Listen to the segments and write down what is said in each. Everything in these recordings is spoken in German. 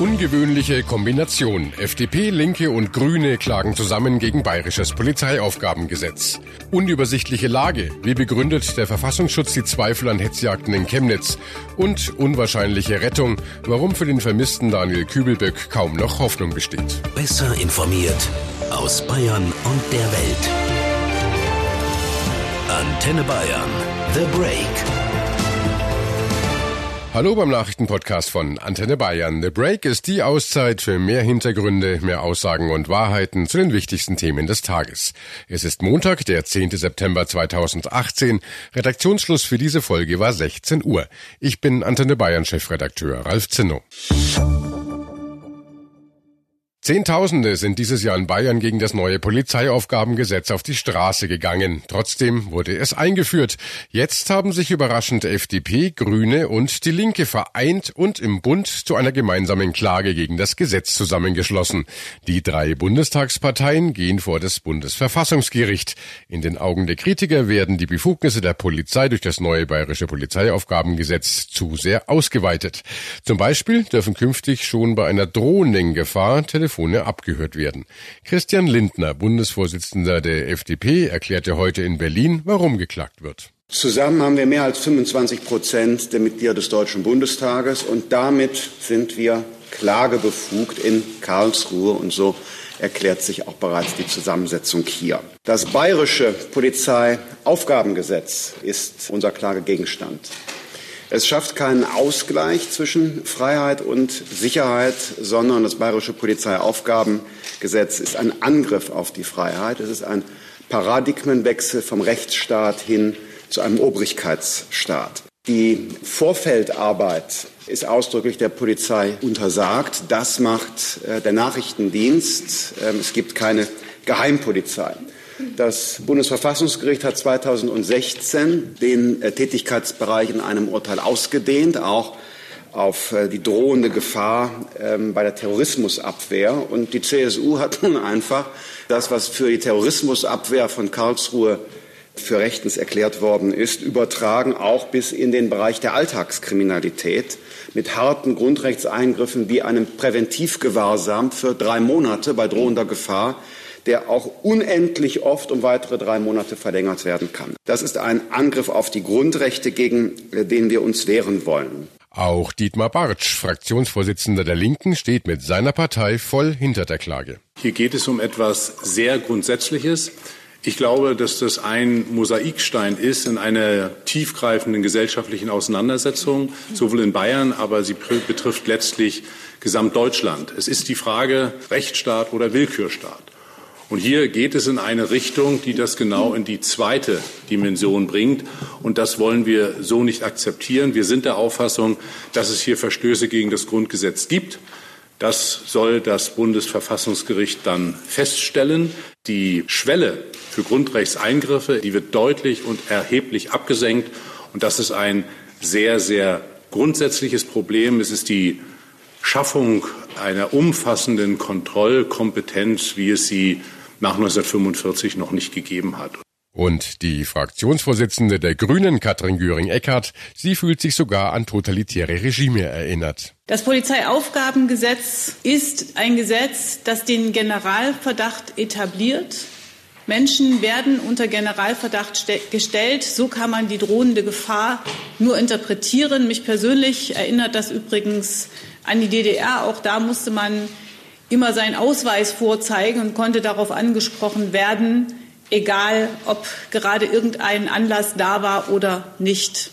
Ungewöhnliche Kombination. FDP, Linke und Grüne klagen zusammen gegen bayerisches Polizeiaufgabengesetz. Unübersichtliche Lage. Wie begründet der Verfassungsschutz die Zweifel an Hetzjagden in Chemnitz? Und unwahrscheinliche Rettung. Warum für den vermissten Daniel Kübelböck kaum noch Hoffnung besteht. Besser informiert aus Bayern und der Welt. Antenne Bayern. The Break. Hallo beim Nachrichtenpodcast von Antenne Bayern. The Break ist die Auszeit für mehr Hintergründe, mehr Aussagen und Wahrheiten zu den wichtigsten Themen des Tages. Es ist Montag, der 10. September 2018. Redaktionsschluss für diese Folge war 16 Uhr. Ich bin Antenne Bayern Chefredakteur Ralf Zinno. Zehntausende sind dieses Jahr in Bayern gegen das neue Polizeiaufgabengesetz auf die Straße gegangen. Trotzdem wurde es eingeführt. Jetzt haben sich überraschend FDP, Grüne und die Linke vereint und im Bund zu einer gemeinsamen Klage gegen das Gesetz zusammengeschlossen. Die drei Bundestagsparteien gehen vor das Bundesverfassungsgericht. In den Augen der Kritiker werden die Befugnisse der Polizei durch das neue bayerische Polizeiaufgabengesetz zu sehr ausgeweitet. Zum Beispiel dürfen künftig schon bei einer drohenden Gefahr Telefone abgehört werden. Christian Lindner, Bundesvorsitzender der FDP, erklärte heute in Berlin, warum geklagt wird. Zusammen haben wir mehr als 25 Prozent der Mitglieder des Deutschen Bundestages und damit sind wir klagebefugt in Karlsruhe und so erklärt sich auch bereits die Zusammensetzung hier. Das bayerische Polizeiaufgabengesetz ist unser Klagegegenstand. Es schafft keinen Ausgleich zwischen Freiheit und Sicherheit, sondern das bayerische Polizeiaufgabengesetz ist ein Angriff auf die Freiheit. Es ist ein Paradigmenwechsel vom Rechtsstaat hin zu einem Obrigkeitsstaat. Die Vorfeldarbeit ist ausdrücklich der Polizei untersagt. Das macht äh, der Nachrichtendienst. Ähm, es gibt keine Geheimpolizei. Das Bundesverfassungsgericht hat 2016 den äh, Tätigkeitsbereich in einem Urteil ausgedehnt, auch auf äh, die drohende Gefahr ähm, bei der Terrorismusabwehr. Und die CSU hat nun einfach das, was für die Terrorismusabwehr von Karlsruhe für rechtens erklärt worden ist, übertragen auch bis in den Bereich der Alltagskriminalität mit harten Grundrechtseingriffen wie einem Präventivgewahrsam für drei Monate bei drohender Gefahr der auch unendlich oft um weitere drei Monate verlängert werden kann. Das ist ein Angriff auf die Grundrechte, gegen äh, den wir uns wehren wollen. Auch Dietmar Bartsch, Fraktionsvorsitzender der Linken, steht mit seiner Partei voll hinter der Klage. Hier geht es um etwas sehr Grundsätzliches. Ich glaube, dass das ein Mosaikstein ist in einer tiefgreifenden gesellschaftlichen Auseinandersetzung, sowohl in Bayern, aber sie betrifft letztlich Gesamtdeutschland. Es ist die Frage Rechtsstaat oder Willkürstaat. Und hier geht es in eine Richtung, die das genau in die zweite Dimension bringt. Und das wollen wir so nicht akzeptieren. Wir sind der Auffassung, dass es hier Verstöße gegen das Grundgesetz gibt. Das soll das Bundesverfassungsgericht dann feststellen. Die Schwelle für Grundrechtseingriffe, die wird deutlich und erheblich abgesenkt. Und das ist ein sehr, sehr grundsätzliches Problem. Es ist die Schaffung einer umfassenden Kontrollkompetenz, wie es sie nach 1945 noch nicht gegeben hat. Und die Fraktionsvorsitzende der Grünen, Katrin Göring-Eckardt, sie fühlt sich sogar an totalitäre Regime erinnert. Das Polizeiaufgabengesetz ist ein Gesetz, das den Generalverdacht etabliert. Menschen werden unter Generalverdacht gestellt. So kann man die drohende Gefahr nur interpretieren. Mich persönlich erinnert das übrigens an die DDR. Auch da musste man immer seinen Ausweis vorzeigen und konnte darauf angesprochen werden, egal ob gerade irgendein Anlass da war oder nicht.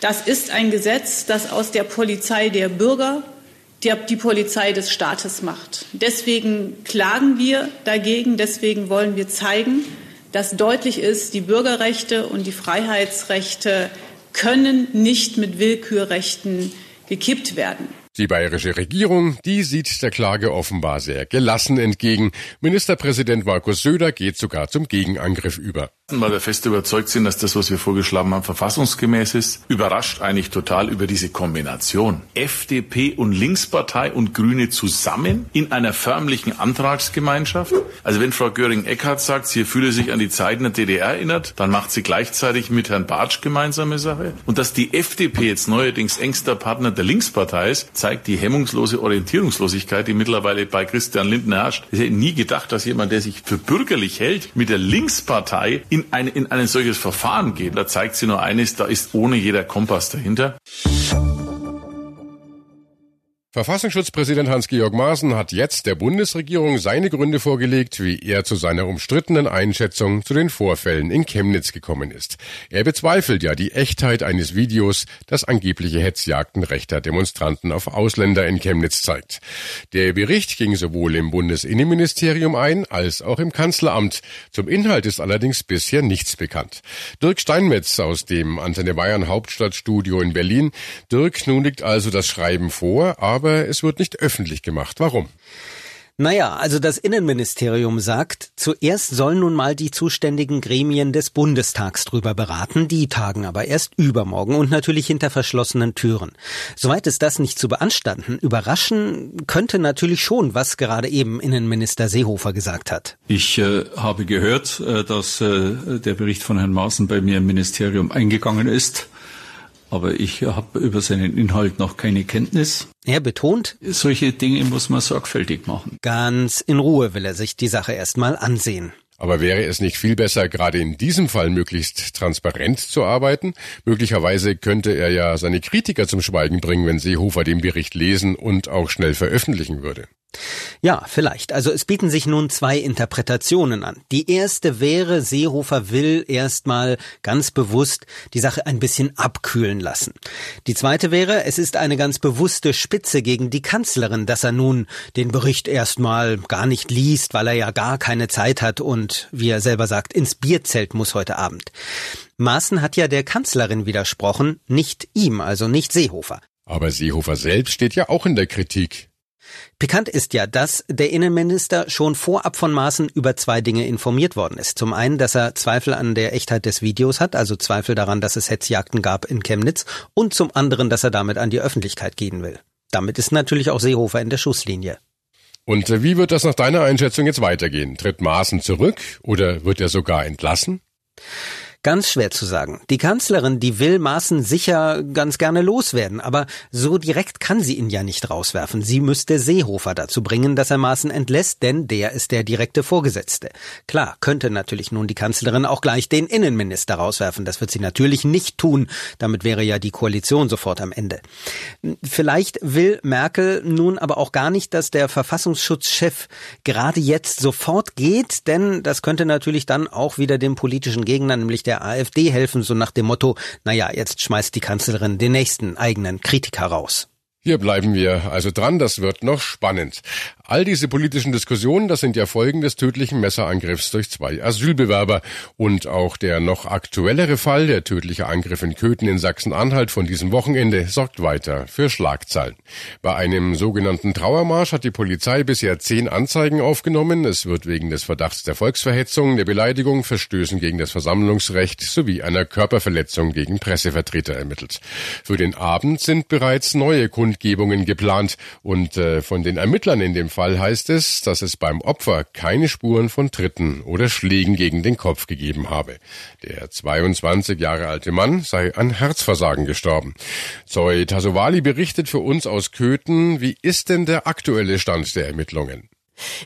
Das ist ein Gesetz, das aus der Polizei der Bürger die, Polizei des Staates macht. Deswegen klagen wir dagegen, deswegen wollen wir zeigen, dass deutlich ist, die Bürgerrechte und die Freiheitsrechte können nicht mit Willkürrechten gekippt werden. Die bayerische Regierung, die sieht der Klage offenbar sehr gelassen entgegen. Ministerpräsident Markus Söder geht sogar zum Gegenangriff über. Weil wir fest überzeugt sind, dass das, was wir vorgeschlagen haben, verfassungsgemäß ist, überrascht eigentlich total über diese Kombination. FDP und Linkspartei und Grüne zusammen in einer förmlichen Antragsgemeinschaft. Also wenn Frau Göring-Eckardt sagt, sie fühle sich an die Zeiten der DDR erinnert, dann macht sie gleichzeitig mit Herrn Bartsch gemeinsame Sache. Und dass die FDP jetzt neuerdings engster Partner der Linkspartei ist, zeigt die hemmungslose Orientierungslosigkeit, die mittlerweile bei Christian Lindner herrscht. Ich hätte nie gedacht, dass jemand, der sich für bürgerlich hält, mit der Linkspartei in ein, in ein solches Verfahren geht. Da zeigt sie nur eines, da ist ohne jeder Kompass dahinter. Verfassungsschutzpräsident Hans-Georg Maaßen hat jetzt der Bundesregierung seine Gründe vorgelegt, wie er zu seiner umstrittenen Einschätzung zu den Vorfällen in Chemnitz gekommen ist. Er bezweifelt ja die Echtheit eines Videos, das angebliche Hetzjagden rechter Demonstranten auf Ausländer in Chemnitz zeigt. Der Bericht ging sowohl im Bundesinnenministerium ein als auch im Kanzleramt. Zum Inhalt ist allerdings bisher nichts bekannt. Dirk Steinmetz aus dem Antenne Bayern Hauptstadtstudio in Berlin. Dirk, nun liegt also das Schreiben vor, aber es wird nicht öffentlich gemacht. Warum? Naja, also das Innenministerium sagt, zuerst sollen nun mal die zuständigen Gremien des Bundestags drüber beraten, die tagen aber erst übermorgen und natürlich hinter verschlossenen Türen. Soweit ist das nicht zu beanstanden. Überraschen könnte natürlich schon, was gerade eben Innenminister Seehofer gesagt hat. Ich äh, habe gehört, äh, dass äh, der Bericht von Herrn Maaßen bei mir im Ministerium eingegangen ist aber ich habe über seinen Inhalt noch keine Kenntnis. Er betont, solche Dinge muss man sorgfältig machen. Ganz in Ruhe will er sich die Sache erstmal ansehen. Aber wäre es nicht viel besser, gerade in diesem Fall möglichst transparent zu arbeiten? Möglicherweise könnte er ja seine Kritiker zum Schweigen bringen, wenn Seehofer den Bericht lesen und auch schnell veröffentlichen würde. Ja, vielleicht. Also es bieten sich nun zwei Interpretationen an. Die erste wäre, Seehofer will erstmal ganz bewusst die Sache ein bisschen abkühlen lassen. Die zweite wäre, es ist eine ganz bewusste Spitze gegen die Kanzlerin, dass er nun den Bericht erstmal gar nicht liest, weil er ja gar keine Zeit hat und, wie er selber sagt, ins Bierzelt muss heute Abend. Maaßen hat ja der Kanzlerin widersprochen, nicht ihm, also nicht Seehofer. Aber Seehofer selbst steht ja auch in der Kritik. Pikant ist ja, dass der Innenminister schon vorab von Maaßen über zwei Dinge informiert worden ist. Zum einen, dass er Zweifel an der Echtheit des Videos hat, also Zweifel daran, dass es Hetzjagden gab in Chemnitz, und zum anderen, dass er damit an die Öffentlichkeit gehen will. Damit ist natürlich auch Seehofer in der Schusslinie. Und äh, wie wird das nach deiner Einschätzung jetzt weitergehen? Tritt Maaßen zurück oder wird er sogar entlassen? Ganz schwer zu sagen. Die Kanzlerin, die will Maaßen sicher ganz gerne loswerden, aber so direkt kann sie ihn ja nicht rauswerfen. Sie müsste Seehofer dazu bringen, dass er Maaßen entlässt, denn der ist der direkte Vorgesetzte. Klar, könnte natürlich nun die Kanzlerin auch gleich den Innenminister rauswerfen. Das wird sie natürlich nicht tun. Damit wäre ja die Koalition sofort am Ende. Vielleicht will Merkel nun aber auch gar nicht, dass der Verfassungsschutzchef gerade jetzt sofort geht, denn das könnte natürlich dann auch wieder dem politischen Gegner, nämlich der AfD helfen, so nach dem Motto, naja, jetzt schmeißt die Kanzlerin den nächsten eigenen Kritiker raus. Hier bleiben wir also dran, das wird noch spannend. All diese politischen Diskussionen, das sind ja Folgen des tödlichen Messerangriffs durch zwei Asylbewerber. Und auch der noch aktuellere Fall, der tödliche Angriff in Köthen in Sachsen-Anhalt von diesem Wochenende, sorgt weiter für Schlagzeilen. Bei einem sogenannten Trauermarsch hat die Polizei bisher zehn Anzeigen aufgenommen. Es wird wegen des Verdachts der Volksverhetzung, der Beleidigung, Verstößen gegen das Versammlungsrecht sowie einer Körperverletzung gegen Pressevertreter ermittelt. Für den Abend sind bereits neue Kundgebungen geplant und äh, von den Ermittlern in dem Fall heißt es, dass es beim Opfer keine Spuren von Tritten oder Schlägen gegen den Kopf gegeben habe. Der 22 Jahre alte Mann sei an Herzversagen gestorben. Zoe Tasovali berichtet für uns aus Köthen, wie ist denn der aktuelle Stand der Ermittlungen?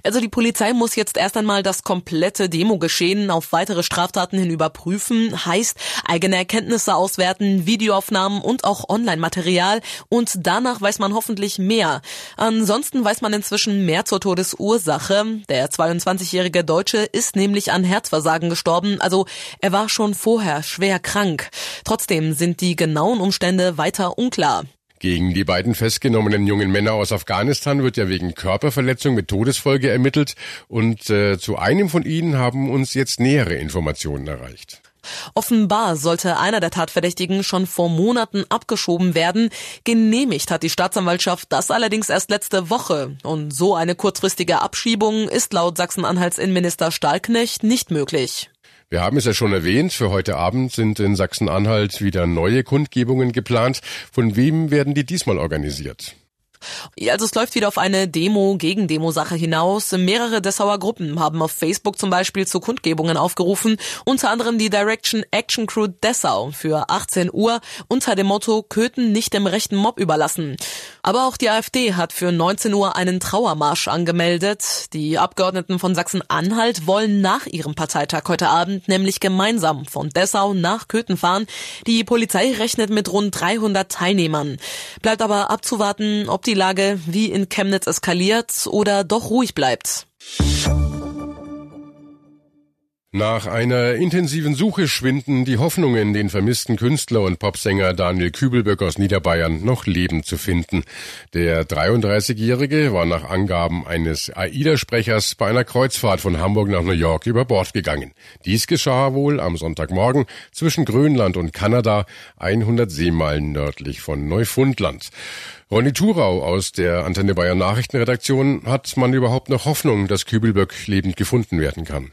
Also die Polizei muss jetzt erst einmal das komplette Demogeschehen auf weitere Straftaten hin überprüfen, heißt eigene Erkenntnisse auswerten, Videoaufnahmen und auch Online-Material und danach weiß man hoffentlich mehr. Ansonsten weiß man inzwischen mehr zur Todesursache. Der 22-jährige Deutsche ist nämlich an Herzversagen gestorben, also er war schon vorher schwer krank. Trotzdem sind die genauen Umstände weiter unklar. Gegen die beiden festgenommenen jungen Männer aus Afghanistan wird ja wegen Körperverletzung mit Todesfolge ermittelt und äh, zu einem von ihnen haben uns jetzt nähere Informationen erreicht. Offenbar sollte einer der Tatverdächtigen schon vor Monaten abgeschoben werden. Genehmigt hat die Staatsanwaltschaft das allerdings erst letzte Woche. Und so eine kurzfristige Abschiebung ist laut Sachsen-Anhalts Innenminister Stahlknecht nicht möglich. Wir haben es ja schon erwähnt, für heute Abend sind in Sachsen-Anhalt wieder neue Kundgebungen geplant. Von wem werden die diesmal organisiert? Also es läuft wieder auf eine Demo gegen Demo-Sache hinaus. Mehrere Dessauer Gruppen haben auf Facebook zum Beispiel zu Kundgebungen aufgerufen, unter anderem die Direction Action Crew Dessau für 18 Uhr unter dem Motto Köthen nicht dem rechten Mob überlassen. Aber auch die AfD hat für 19 Uhr einen Trauermarsch angemeldet. Die Abgeordneten von Sachsen-Anhalt wollen nach ihrem Parteitag heute Abend nämlich gemeinsam von Dessau nach Köthen fahren. Die Polizei rechnet mit rund 300 Teilnehmern. Bleibt aber abzuwarten, ob die Lage wie in Chemnitz eskaliert oder doch ruhig bleibt. Nach einer intensiven Suche schwinden die Hoffnungen, den vermissten Künstler und Popsänger Daniel Kübelböck aus Niederbayern noch lebend zu finden. Der 33-Jährige war nach Angaben eines AIDA-Sprechers bei einer Kreuzfahrt von Hamburg nach New York über Bord gegangen. Dies geschah wohl am Sonntagmorgen zwischen Grönland und Kanada, 100 Seemeilen nördlich von Neufundland. Ronny Thurau aus der Antenne Bayern Nachrichtenredaktion hat man überhaupt noch Hoffnung, dass Kübelböck lebend gefunden werden kann?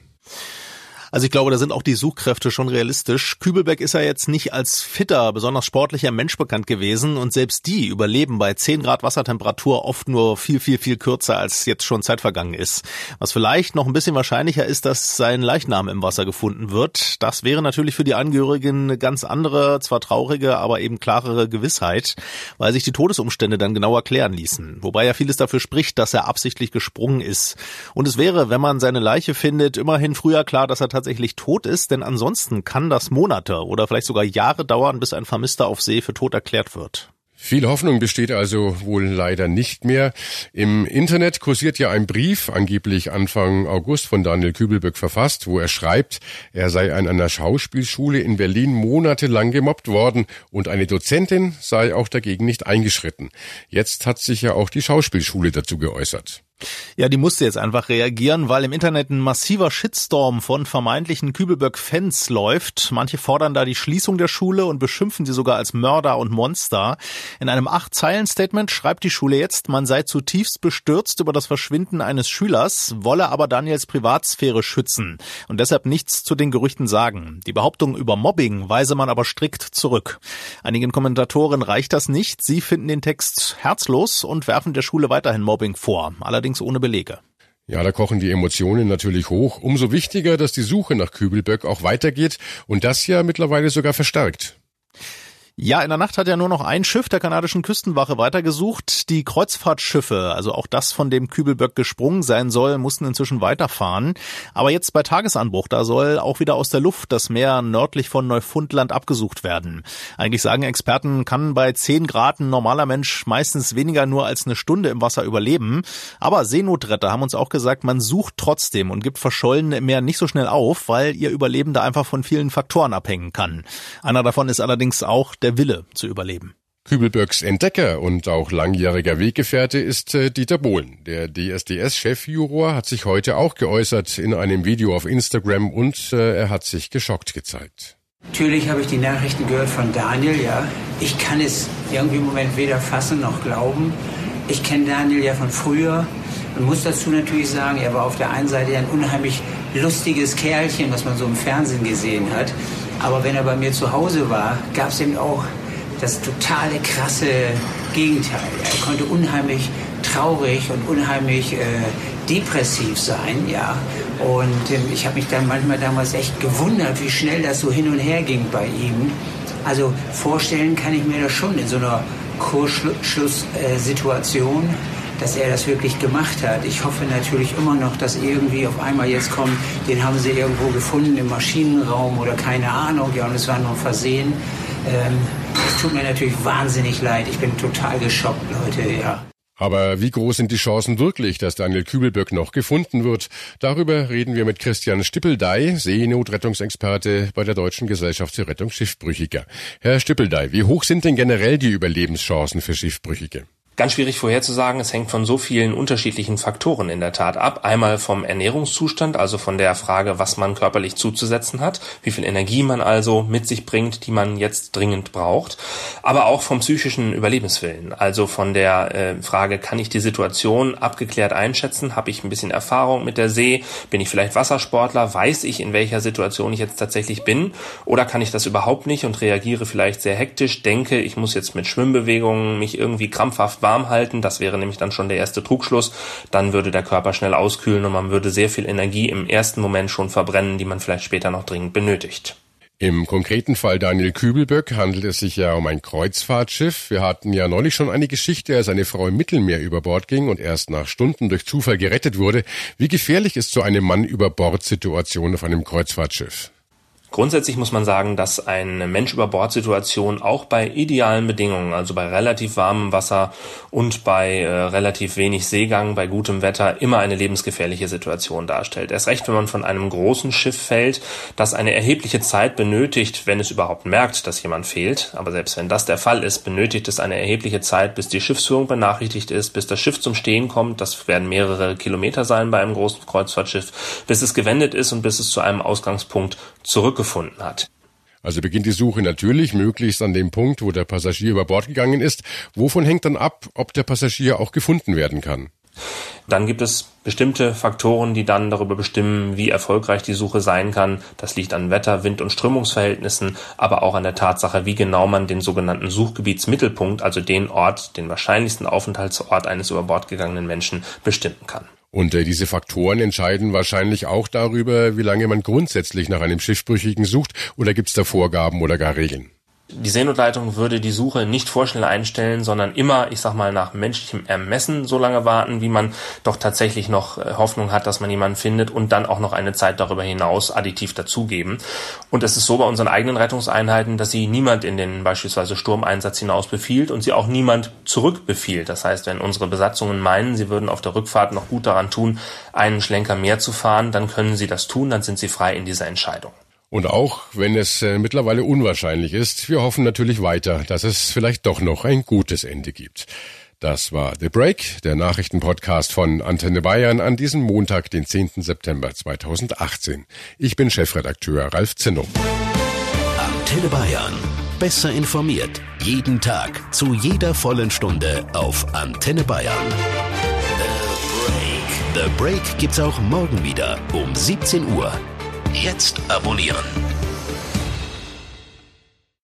Also ich glaube, da sind auch die Suchkräfte schon realistisch. Kübelbeck ist ja jetzt nicht als fitter, besonders sportlicher Mensch bekannt gewesen und selbst die überleben bei 10 Grad Wassertemperatur oft nur viel, viel, viel kürzer, als jetzt schon Zeit vergangen ist. Was vielleicht noch ein bisschen wahrscheinlicher ist, dass sein Leichnam im Wasser gefunden wird. Das wäre natürlich für die Angehörigen eine ganz andere, zwar traurige, aber eben klarere Gewissheit, weil sich die Todesumstände dann genau erklären ließen. Wobei ja vieles dafür spricht, dass er absichtlich gesprungen ist. Und es wäre, wenn man seine Leiche findet, immerhin früher klar, dass er tatsächlich tot ist, denn ansonsten kann das Monate oder vielleicht sogar Jahre dauern, bis ein Vermisster auf See für tot erklärt wird. Viel Hoffnung besteht also wohl leider nicht mehr. Im Internet kursiert ja ein Brief, angeblich Anfang August von Daniel Kübelböck verfasst, wo er schreibt, er sei an einer Schauspielschule in Berlin monatelang gemobbt worden und eine Dozentin sei auch dagegen nicht eingeschritten. Jetzt hat sich ja auch die Schauspielschule dazu geäußert. Ja, die musste jetzt einfach reagieren, weil im Internet ein massiver Shitstorm von vermeintlichen Kübelböck-Fans läuft. Manche fordern da die Schließung der Schule und beschimpfen sie sogar als Mörder und Monster. In einem Acht-Zeilen-Statement schreibt die Schule jetzt, man sei zutiefst bestürzt über das Verschwinden eines Schülers, wolle aber Daniels Privatsphäre schützen und deshalb nichts zu den Gerüchten sagen. Die Behauptung über Mobbing weise man aber strikt zurück. Einigen Kommentatoren reicht das nicht. Sie finden den Text herzlos und werfen der Schule weiterhin Mobbing vor. Allerdings allerdings ohne Belege. Ja, da kochen die Emotionen natürlich hoch. Umso wichtiger, dass die Suche nach Kübelböck auch weitergeht und das ja mittlerweile sogar verstärkt. Ja, in der Nacht hat ja nur noch ein Schiff der kanadischen Küstenwache weitergesucht. Die Kreuzfahrtschiffe, also auch das, von dem Kübelböck gesprungen sein soll, mussten inzwischen weiterfahren. Aber jetzt bei Tagesanbruch, da soll auch wieder aus der Luft das Meer nördlich von Neufundland abgesucht werden. Eigentlich sagen Experten, kann bei 10 Grad ein normaler Mensch meistens weniger nur als eine Stunde im Wasser überleben. Aber Seenotretter haben uns auch gesagt, man sucht trotzdem und gibt Verschollene im Meer nicht so schnell auf, weil ihr Überleben da einfach von vielen Faktoren abhängen kann. Einer davon ist allerdings auch der der Wille zu überleben. Kübelböcks Entdecker und auch langjähriger Weggefährte ist äh, Dieter Bohlen. Der DSDS-Chefjuror hat sich heute auch geäußert in einem Video auf Instagram und äh, er hat sich geschockt gezeigt. Natürlich habe ich die Nachrichten gehört von Daniel, ja. Ich kann es irgendwie im Moment weder fassen noch glauben. Ich kenne Daniel ja von früher und muss dazu natürlich sagen, er war auf der einen Seite ein unheimlich lustiges Kerlchen, was man so im Fernsehen gesehen hat. Aber wenn er bei mir zu Hause war, gab es eben auch das totale krasse Gegenteil. Er konnte unheimlich traurig und unheimlich äh, depressiv sein, ja. Und ähm, ich habe mich dann manchmal damals echt gewundert, wie schnell das so hin und her ging bei ihm. Also vorstellen kann ich mir das schon in so einer Kursschlusssituation. Äh, dass er das wirklich gemacht hat. Ich hoffe natürlich immer noch, dass irgendwie auf einmal jetzt kommt, den haben sie irgendwo gefunden im Maschinenraum oder keine Ahnung, ja, und es war nur Versehen. Ähm, es tut mir natürlich wahnsinnig leid. Ich bin total geschockt, Leute, ja. Aber wie groß sind die Chancen wirklich, dass Daniel Kübelböck noch gefunden wird? Darüber reden wir mit Christian Stippeldey, Seenotrettungsexperte bei der Deutschen Gesellschaft zur Rettung Schiffbrüchiger. Herr Stippeldey, wie hoch sind denn generell die Überlebenschancen für Schiffbrüchige? Ganz schwierig vorherzusagen. Es hängt von so vielen unterschiedlichen Faktoren in der Tat ab. Einmal vom Ernährungszustand, also von der Frage, was man körperlich zuzusetzen hat, wie viel Energie man also mit sich bringt, die man jetzt dringend braucht. Aber auch vom psychischen Überlebenswillen, also von der äh, Frage, kann ich die Situation abgeklärt einschätzen? Habe ich ein bisschen Erfahrung mit der See? Bin ich vielleicht Wassersportler? Weiß ich, in welcher Situation ich jetzt tatsächlich bin? Oder kann ich das überhaupt nicht und reagiere vielleicht sehr hektisch, denke, ich muss jetzt mit Schwimmbewegungen mich irgendwie krampfhaft warm halten, das wäre nämlich dann schon der erste Trugschluss, dann würde der Körper schnell auskühlen und man würde sehr viel Energie im ersten Moment schon verbrennen, die man vielleicht später noch dringend benötigt. Im konkreten Fall Daniel Kübelböck handelt es sich ja um ein Kreuzfahrtschiff. Wir hatten ja neulich schon eine Geschichte, als eine Frau im Mittelmeer über Bord ging und erst nach Stunden durch Zufall gerettet wurde. Wie gefährlich ist so eine Mann über Bord-Situation auf einem Kreuzfahrtschiff? Grundsätzlich muss man sagen, dass eine Mensch-über-Bord-Situation auch bei idealen Bedingungen, also bei relativ warmem Wasser und bei äh, relativ wenig Seegang, bei gutem Wetter, immer eine lebensgefährliche Situation darstellt. Erst recht, wenn man von einem großen Schiff fällt, das eine erhebliche Zeit benötigt, wenn es überhaupt merkt, dass jemand fehlt. Aber selbst wenn das der Fall ist, benötigt es eine erhebliche Zeit, bis die Schiffsführung benachrichtigt ist, bis das Schiff zum Stehen kommt. Das werden mehrere Kilometer sein bei einem großen Kreuzfahrtschiff, bis es gewendet ist und bis es zu einem Ausgangspunkt zurückgefunden hat. Also beginnt die Suche natürlich möglichst an dem Punkt, wo der Passagier über Bord gegangen ist. Wovon hängt dann ab, ob der Passagier auch gefunden werden kann? Dann gibt es bestimmte Faktoren, die dann darüber bestimmen, wie erfolgreich die Suche sein kann. Das liegt an Wetter, Wind und Strömungsverhältnissen, aber auch an der Tatsache, wie genau man den sogenannten Suchgebietsmittelpunkt, also den Ort, den wahrscheinlichsten Aufenthaltsort eines über Bord gegangenen Menschen bestimmen kann. Und äh, diese Faktoren entscheiden wahrscheinlich auch darüber, wie lange man grundsätzlich nach einem Schiffbrüchigen sucht, oder gibt es da Vorgaben oder gar Regeln? Die Seenotleitung würde die Suche nicht vorschnell einstellen, sondern immer, ich sag mal, nach menschlichem Ermessen so lange warten, wie man doch tatsächlich noch äh, Hoffnung hat, dass man jemanden findet und dann auch noch eine Zeit darüber hinaus additiv dazugeben. Und es ist so bei unseren eigenen Rettungseinheiten, dass sie niemand in den beispielsweise Sturmeinsatz hinaus befiehlt und sie auch niemand zurückbefiehlt. Das heißt, wenn unsere Besatzungen meinen, sie würden auf der Rückfahrt noch gut daran tun, einen Schlenker mehr zu fahren, dann können sie das tun, dann sind sie frei in dieser Entscheidung. Und auch wenn es äh, mittlerweile unwahrscheinlich ist, wir hoffen natürlich weiter, dass es vielleicht doch noch ein gutes Ende gibt. Das war The Break, der Nachrichtenpodcast von Antenne Bayern an diesem Montag, den 10. September 2018. Ich bin Chefredakteur Ralf Zinno. Antenne Bayern. Besser informiert. Jeden Tag. Zu jeder vollen Stunde auf Antenne Bayern. The Break. The Break gibt's auch morgen wieder um 17 Uhr. Jetzt abonnieren.